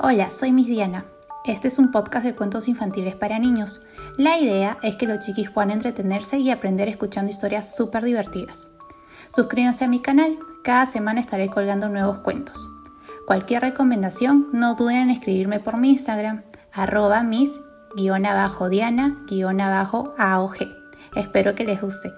Hola, soy Miss Diana. Este es un podcast de cuentos infantiles para niños. La idea es que los chiquis puedan entretenerse y aprender escuchando historias súper divertidas. Suscríbanse a mi canal, cada semana estaré colgando nuevos cuentos. Cualquier recomendación, no duden en escribirme por mi Instagram, arroba miss-diana-aog. Espero que les guste.